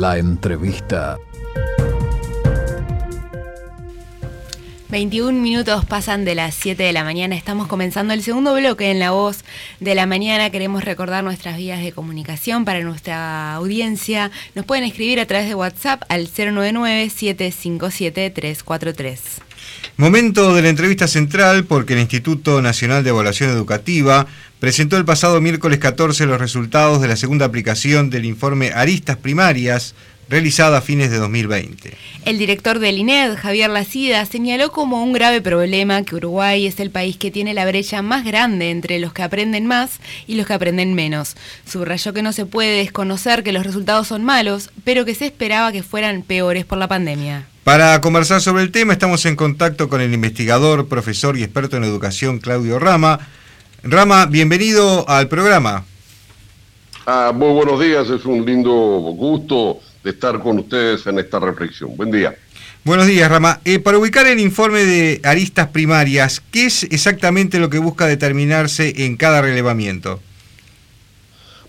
La entrevista. 21 minutos pasan de las 7 de la mañana. Estamos comenzando el segundo bloque en La Voz de la Mañana. Queremos recordar nuestras vías de comunicación para nuestra audiencia. Nos pueden escribir a través de WhatsApp al 099-757-343. Momento de la entrevista central porque el Instituto Nacional de Evaluación Educativa presentó el pasado miércoles 14 los resultados de la segunda aplicación del informe Aristas Primarias realizada a fines de 2020. El director del INED, Javier Lacida, señaló como un grave problema que Uruguay es el país que tiene la brecha más grande entre los que aprenden más y los que aprenden menos. Subrayó que no se puede desconocer que los resultados son malos, pero que se esperaba que fueran peores por la pandemia. Para conversar sobre el tema estamos en contacto con el investigador, profesor y experto en educación Claudio Rama. Rama, bienvenido al programa. Ah, muy buenos días, es un lindo gusto de estar con ustedes en esta reflexión. Buen día. Buenos días, Rama. Eh, para ubicar el informe de aristas primarias, ¿qué es exactamente lo que busca determinarse en cada relevamiento?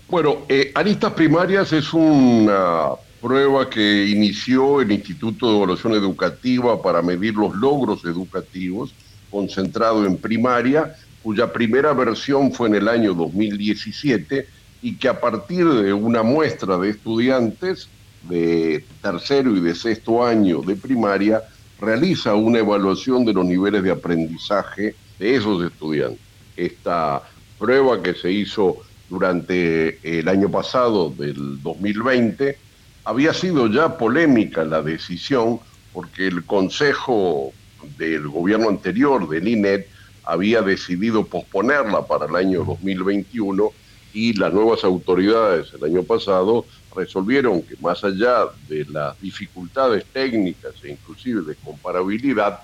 Bueno, eh, aristas primarias es una prueba que inició el Instituto de Evaluación Educativa para medir los logros educativos, concentrado en primaria, cuya primera versión fue en el año 2017 y que a partir de una muestra de estudiantes de tercero y de sexto año de primaria realiza una evaluación de los niveles de aprendizaje de esos estudiantes. Esta prueba que se hizo durante el año pasado, del 2020, había sido ya polémica la decisión porque el Consejo del gobierno anterior, del INET, había decidido posponerla para el año 2021 y las nuevas autoridades el año pasado resolvieron que más allá de las dificultades técnicas e inclusive de comparabilidad,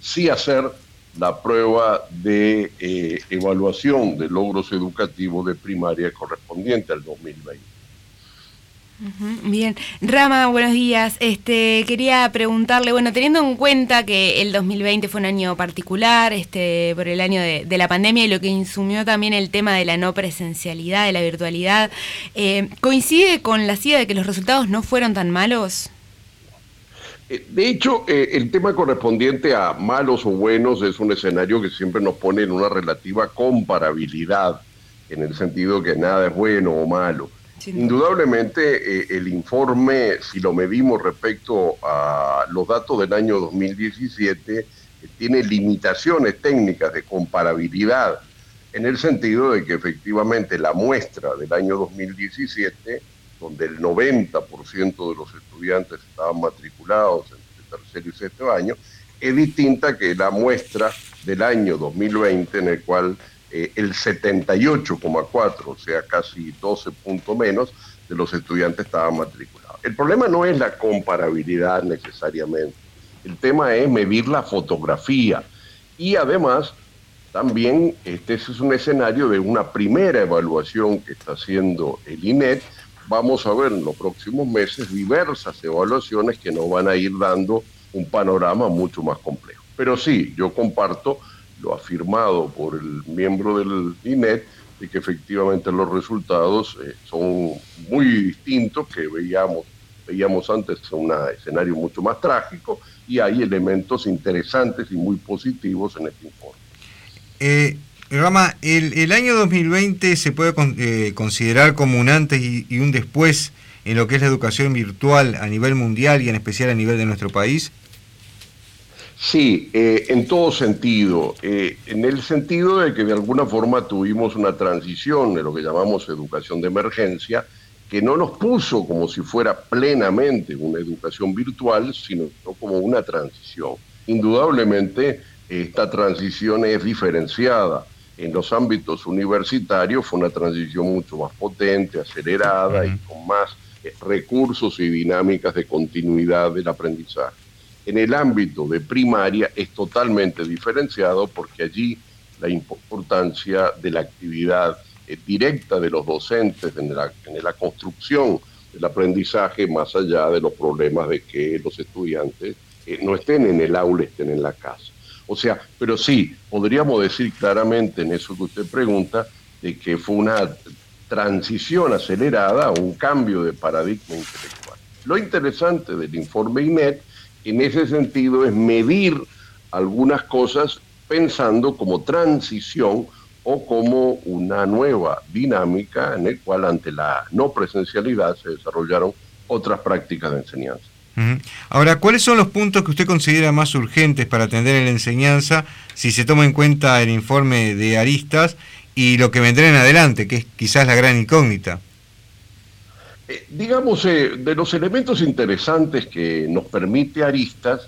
sí hacer la prueba de eh, evaluación de logros educativos de primaria correspondiente al 2020. Bien, Rama, buenos días. Este, quería preguntarle, bueno, teniendo en cuenta que el 2020 fue un año particular, este, por el año de, la pandemia y lo que insumió también el tema de la no presencialidad, de la virtualidad, eh, ¿coincide con la CIDA de que los resultados no fueron tan malos? Eh, de hecho, eh, el tema correspondiente a malos o buenos es un escenario que siempre nos pone en una relativa comparabilidad, en el sentido que nada es bueno o malo. Indudablemente, eh, el informe, si lo medimos respecto a los datos del año 2017, eh, tiene limitaciones técnicas de comparabilidad, en el sentido de que efectivamente la muestra del año 2017, donde el 90% de los estudiantes estaban matriculados entre tercero y sexto año, es distinta que la muestra del año 2020, en el cual eh, el 78,4, o sea, casi 12 puntos menos, de los estudiantes estaban matriculados. El problema no es la comparabilidad necesariamente, el tema es medir la fotografía y además también este es un escenario de una primera evaluación que está haciendo el INET. Vamos a ver en los próximos meses diversas evaluaciones que nos van a ir dando un panorama mucho más complejo. Pero sí, yo comparto lo afirmado por el miembro del INET, de que efectivamente los resultados eh, son muy distintos que veíamos, veíamos antes un escenario mucho más trágico y hay elementos interesantes y muy positivos en este informe. Eh, Rama, el, año 2020 se puede eh, considerar como un antes y un después en lo que es la educación virtual a nivel mundial y en especial a nivel de nuestro país. Sí, eh, en todo sentido. Eh, en el sentido de que de alguna forma tuvimos una transición de lo que llamamos educación de emergencia, que no nos puso como si fuera plenamente una educación virtual, sino como una transición. Indudablemente, esta transición es diferenciada. En los ámbitos universitarios fue una transición mucho más potente, acelerada y con más eh, recursos y dinámicas de continuidad del aprendizaje. En el ámbito de primaria es totalmente diferenciado porque allí la importancia de la actividad eh, directa de los docentes en la, en la construcción del aprendizaje más allá de los problemas de que los estudiantes eh, no estén en el aula, estén en la casa. O sea, pero sí, podríamos decir claramente en eso que usted pregunta, de que fue una transición acelerada, un cambio de paradigma intelectual. Lo interesante del informe INET en ese sentido es medir algunas cosas pensando como transición o como una nueva dinámica en el cual ante la no presencialidad se desarrollaron otras prácticas de enseñanza. Ahora, ¿cuáles son los puntos que usted considera más urgentes para atender en la enseñanza si se toma en cuenta el informe de Aristas y lo que vendrá en adelante, que es quizás la gran incógnita? Eh, digamos, eh, de los elementos interesantes que nos permite Aristas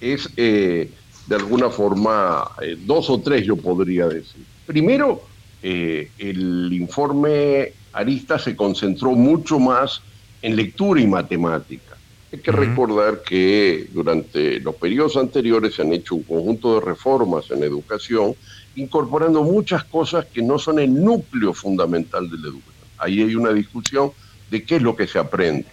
es, eh, de alguna forma, dos o tres yo podría decir. Primero, el informe Aristas se concentró mucho más en lectura y matemática. Hay que recordar que durante los periodos anteriores se han hecho un conjunto de reformas en educación, incorporando muchas cosas que no son el núcleo fundamental de la educación. Ahí hay una discusión de qué es lo que se aprende.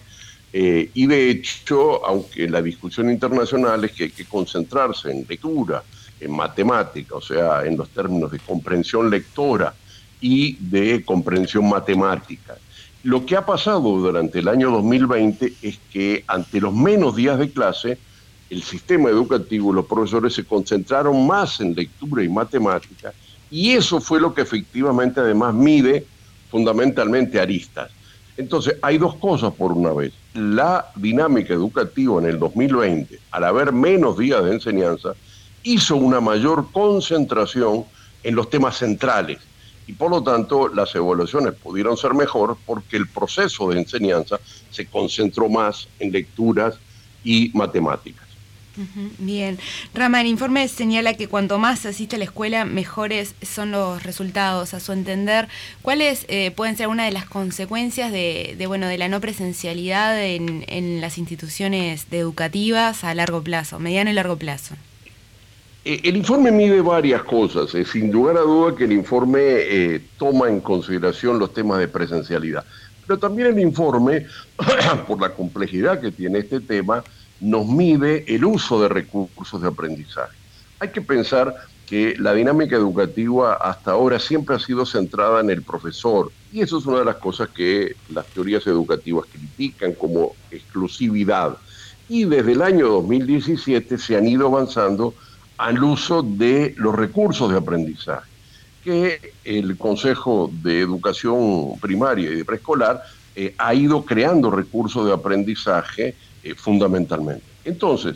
Eh, y de hecho, aunque la discusión internacional es que hay que concentrarse en lectura, en matemática, o sea, en los términos de comprensión lectora y de comprensión matemática. Lo que ha pasado durante el año 2020 es que ante los menos días de clase, el sistema educativo, los profesores se concentraron más en lectura y matemática, y eso fue lo que efectivamente además mide fundamentalmente aristas. Entonces, hay dos cosas por una vez. La dinámica educativa en el 2020, al haber menos días de enseñanza, hizo una mayor concentración en los temas centrales, y por lo tanto las evaluaciones pudieron ser mejor porque el proceso de enseñanza se concentró más en lecturas y matemáticas. Bien. Rama, el informe señala que cuanto más asiste a la escuela, mejores son los resultados. A su entender, ¿cuáles eh, pueden ser una de las consecuencias de, bueno, de la no presencialidad en, en las instituciones educativas a largo plazo, mediano y largo plazo? Eh, el informe mide varias cosas. sin lugar a duda que el informe eh, toma en consideración los temas de presencialidad. Pero también el informe, por la complejidad que tiene este tema, nos mide el uso de recursos de aprendizaje. Hay que pensar que la dinámica educativa hasta ahora siempre ha sido centrada en el profesor. Y eso es una de las cosas que las teorías educativas critican como exclusividad. Y desde el año 2017 se han ido avanzando al uso de los recursos de aprendizaje, que el Consejo de Educación Primaria y de Preescolar eh, ha ido creando recursos de aprendizaje eh, fundamentalmente. Entonces,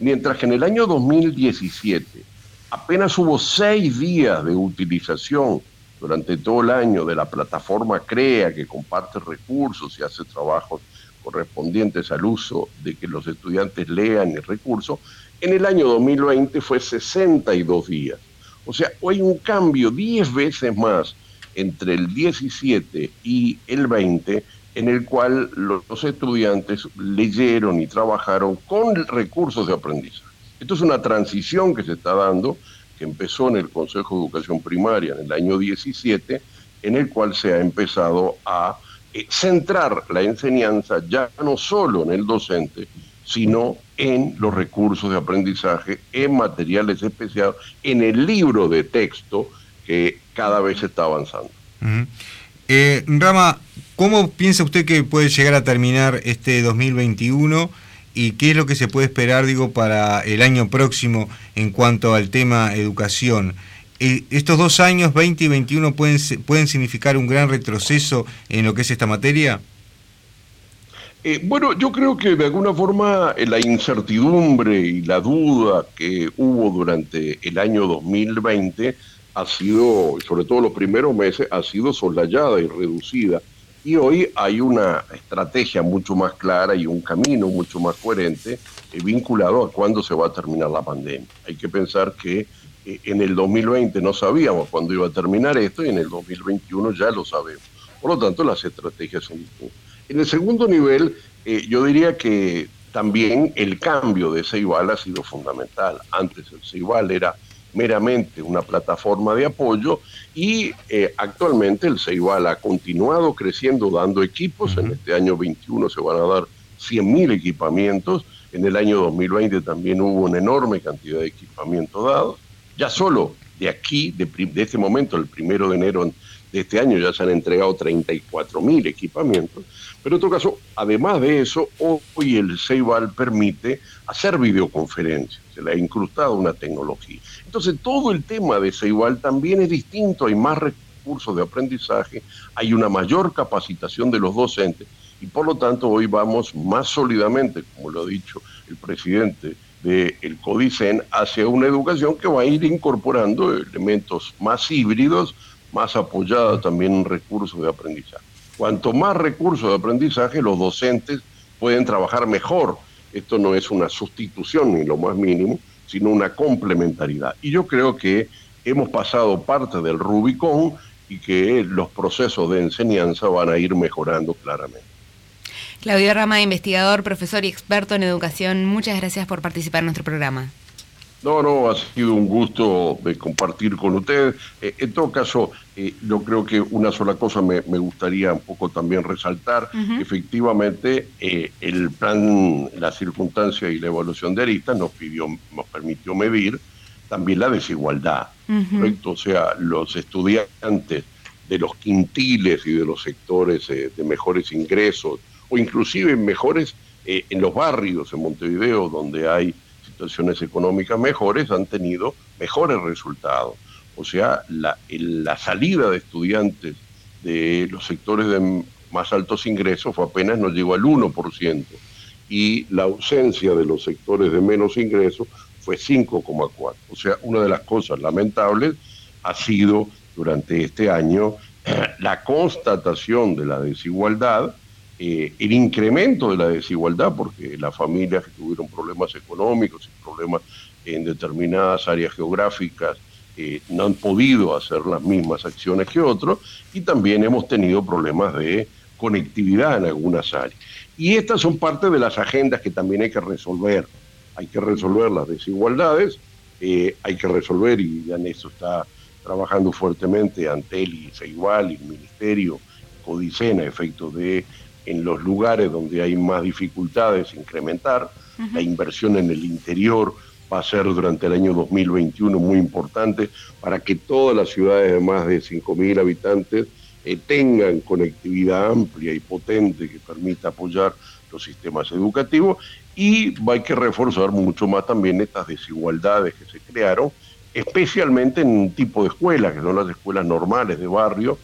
mientras que en el año 2017 apenas hubo seis días de utilización durante todo el año de la plataforma CREA, que comparte recursos y hace trabajos correspondientes al uso de que los estudiantes lean el recurso, en el año 2020 fue 62 días. O sea, hay un cambio 10 veces más entre el 17 y el 20 en el cual los estudiantes leyeron y trabajaron con recursos de aprendizaje. Esto es una transición que se está dando, que empezó en el Consejo de Educación Primaria en el año 17, en el cual se ha empezado a eh, centrar la enseñanza ya no solo en el docente, sino en los recursos de aprendizaje, en materiales especiales, en el libro de texto que cada vez está avanzando. Eh, Rama, ¿cómo piensa usted que puede llegar a terminar este 2021 y qué es lo que se puede esperar, digo, para el año próximo en cuanto al tema educación? Eh, ¿Estos dos años, 20 y 21, pueden, significar un gran retroceso en lo que es esta materia? Eh, bueno, yo creo que de alguna forma eh, la incertidumbre y la duda que hubo durante el año 2020 ha sido, sobre todo los primeros meses, ha sido soslayada y reducida. Y hoy hay una estrategia mucho más clara y un camino mucho más coherente eh, vinculado a cuándo se va a terminar la pandemia. Hay que pensar que en el 2020 no sabíamos cuándo iba a terminar esto y en el 2021 ya lo sabemos. Por lo tanto, las estrategias son en el segundo nivel, eh, yo diría que también el cambio de Ceibal ha sido fundamental. Antes el Ceibal era meramente una plataforma de apoyo y eh, actualmente el Ceibal ha continuado creciendo dando equipos. En este año 21 se van a dar 100.000 equipamientos. En el año 2020 también hubo una enorme cantidad de equipamientos dados. Ya solo de aquí, de, de este momento, el primero de enero de este año, ya se han entregado 34 mil equipamientos. Pero en todo caso, además de eso, hoy el Ceibal permite hacer videoconferencias, se le ha incrustado una tecnología. Entonces, todo el tema de Ceibal también es distinto, hay más recursos de aprendizaje, hay una mayor capacitación de los docentes y por lo tanto hoy vamos más sólidamente, como lo ha dicho el presidente del CODICEN, hacia una educación que va a ir incorporando elementos más híbridos, más apoyada también en recursos de aprendizaje. Cuanto más recursos de aprendizaje, los docentes pueden trabajar mejor. Esto no es una sustitución ni lo más mínimo, sino una complementariedad. Y yo creo que hemos pasado parte del Rubicón y que los procesos de enseñanza van a ir mejorando claramente. Claudio Rama, investigador, profesor y experto en educación, muchas gracias por participar en nuestro programa. No, no, ha sido un gusto de compartir con ustedes. Eh, en todo caso, eh, yo creo que una sola cosa me, gustaría un poco también resaltar. Efectivamente, eh, el plan, la circunstancia y la evaluación de aristas nos pidió, nos permitió medir también la desigualdad. O sea, los estudiantes de los quintiles y de los sectores de mejores ingresos, o inclusive mejores en los barrios en Montevideo, donde hay situaciones económicas mejores han tenido mejores resultados. O sea, la, la salida de estudiantes de los sectores de más altos ingresos fue apenas nos llegó al 1% y la ausencia de los sectores de menos ingresos fue 5,4. O sea, una de las cosas lamentables ha sido durante este año la constatación de la desigualdad eh, el incremento de la desigualdad, porque las familias que tuvieron problemas económicos y problemas en determinadas áreas geográficas eh, no han podido hacer las mismas acciones que otros, y también hemos tenido problemas de conectividad en algunas áreas. Y estas son parte de las agendas que también hay que resolver. Hay que resolver las desigualdades, eh, hay que resolver, y en eso está trabajando fuertemente Antel y igual y el Ministerio, Codicena, efecto de en los lugares donde hay más dificultades incrementar. La inversión en el interior va a ser durante el año 2021 muy importante para que todas las ciudades de más de 5.000 habitantes eh, tengan conectividad amplia y potente que permita apoyar los sistemas educativos y hay que reforzar mucho más también estas desigualdades que se crearon, especialmente en un tipo de escuelas, que son las escuelas normales de barrio,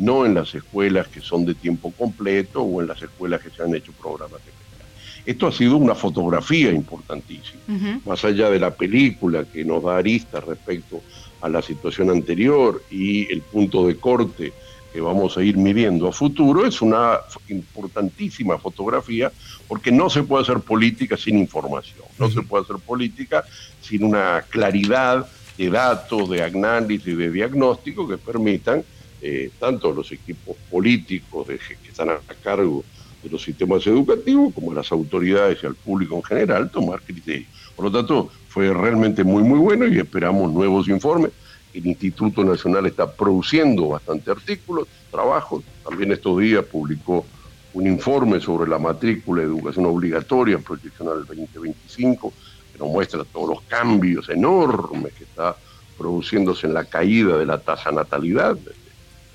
no en las escuelas que son de tiempo completo o en las escuelas que se han hecho programas de Esto ha sido una fotografía importantísima, más allá de la película que nos da aristas respecto a la situación anterior y el punto de corte que vamos a ir midiendo a futuro, es una importantísima fotografía porque no se puede hacer política sin información, no se puede hacer política sin una claridad de datos, de análisis, de diagnóstico que permitan eh, tanto los equipos políticos que están a, cargo de los sistemas educativos como las autoridades y al público en general tomar criterios. Por lo tanto, fue realmente muy, muy bueno y esperamos nuevos informes. El Instituto Nacional está produciendo bastante artículos, trabajos. También estos días publicó un informe sobre la matrícula de educación obligatoria, proyección al 2025, que nos muestra todos los cambios enormes que está produciéndose en la caída de la tasa natalidad,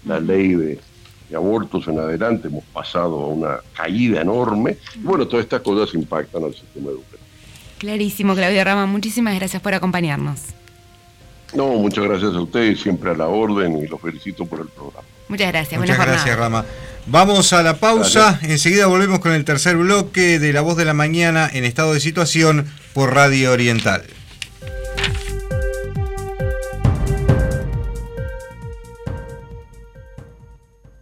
la ley de, abortos en adelante, hemos pasado a una caída enorme. Y bueno, todas estas cosas impactan al sistema educativo. Clarísimo, Claudia Rama. Muchísimas gracias por acompañarnos. No, muchas gracias a ustedes, siempre a la orden y los felicito por el programa. Muchas gracias. Muchas gracias, Rama. Vamos a la pausa. Enseguida volvemos con el tercer bloque de La Voz de la Mañana en estado de situación por Radio Oriental.